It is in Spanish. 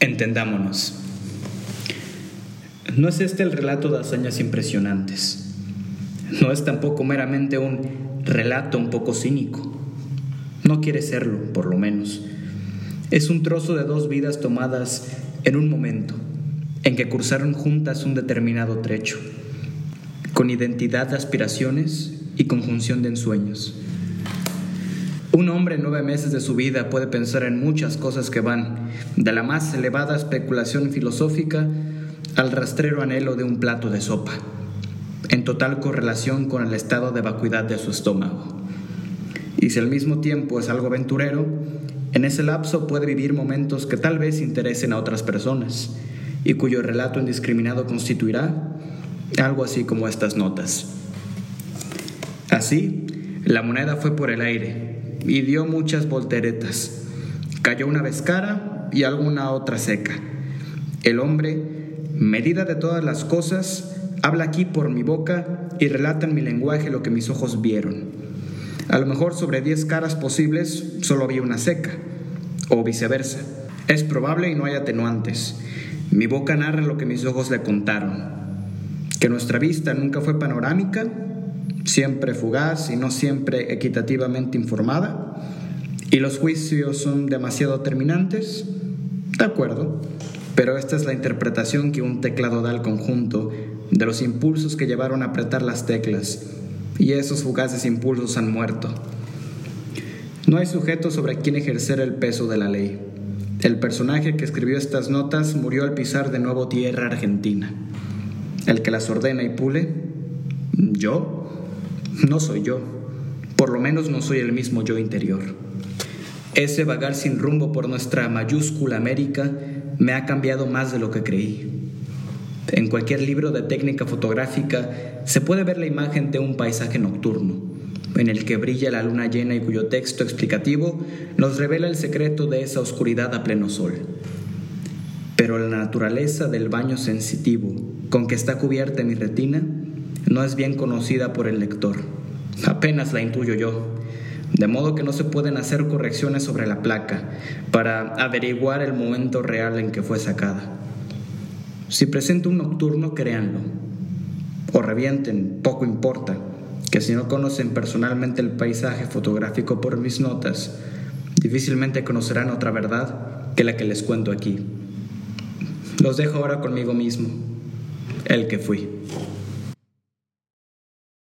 Entendámonos. No es este el relato de hazañas impresionantes. No es tampoco meramente un relato un poco cínico. No quiere serlo, por lo menos. Es un trozo de dos vidas tomadas en un momento, en que cursaron juntas un determinado trecho, con identidad de aspiraciones y conjunción de ensueños. Un hombre en nueve meses de su vida puede pensar en muchas cosas que van de la más elevada especulación filosófica al rastrero anhelo de un plato de sopa, en total correlación con el estado de vacuidad de su estómago. Y si al mismo tiempo es algo aventurero, en ese lapso puede vivir momentos que tal vez interesen a otras personas y cuyo relato indiscriminado constituirá algo así como estas notas. Así, la moneda fue por el aire y dio muchas volteretas. Cayó una vez cara y alguna otra seca. El hombre medida de todas las cosas, habla aquí por mi boca y relata en mi lenguaje lo que mis ojos vieron. A lo mejor sobre diez caras posibles solo había una seca, o viceversa. Es probable y no hay atenuantes. Mi boca narra lo que mis ojos le contaron. Que nuestra vista nunca fue panorámica, siempre fugaz y no siempre equitativamente informada, y los juicios son demasiado terminantes, de acuerdo. Pero esta es la interpretación que un teclado da al conjunto de los impulsos que llevaron a apretar las teclas, y esos fugaces impulsos han muerto. No hay sujeto sobre quien ejercer el peso de la ley. El personaje que escribió estas notas murió al pisar de nuevo tierra argentina. El que las ordena y pule, yo, no soy yo. Por lo menos no soy el mismo yo interior. Ese vagar sin rumbo por nuestra mayúscula América me ha cambiado más de lo que creí. En cualquier libro de técnica fotográfica se puede ver la imagen de un paisaje nocturno, en el que brilla la luna llena y cuyo texto explicativo nos revela el secreto de esa oscuridad a pleno sol. Pero la naturaleza del baño sensitivo con que está cubierta mi retina no es bien conocida por el lector. Apenas la intuyo yo de modo que no se pueden hacer correcciones sobre la placa para averiguar el momento real en que fue sacada. Si presento un nocturno, créanlo, o revienten, poco importa, que si no conocen personalmente el paisaje fotográfico por mis notas, difícilmente conocerán otra verdad que la que les cuento aquí. Los dejo ahora conmigo mismo, el que fui.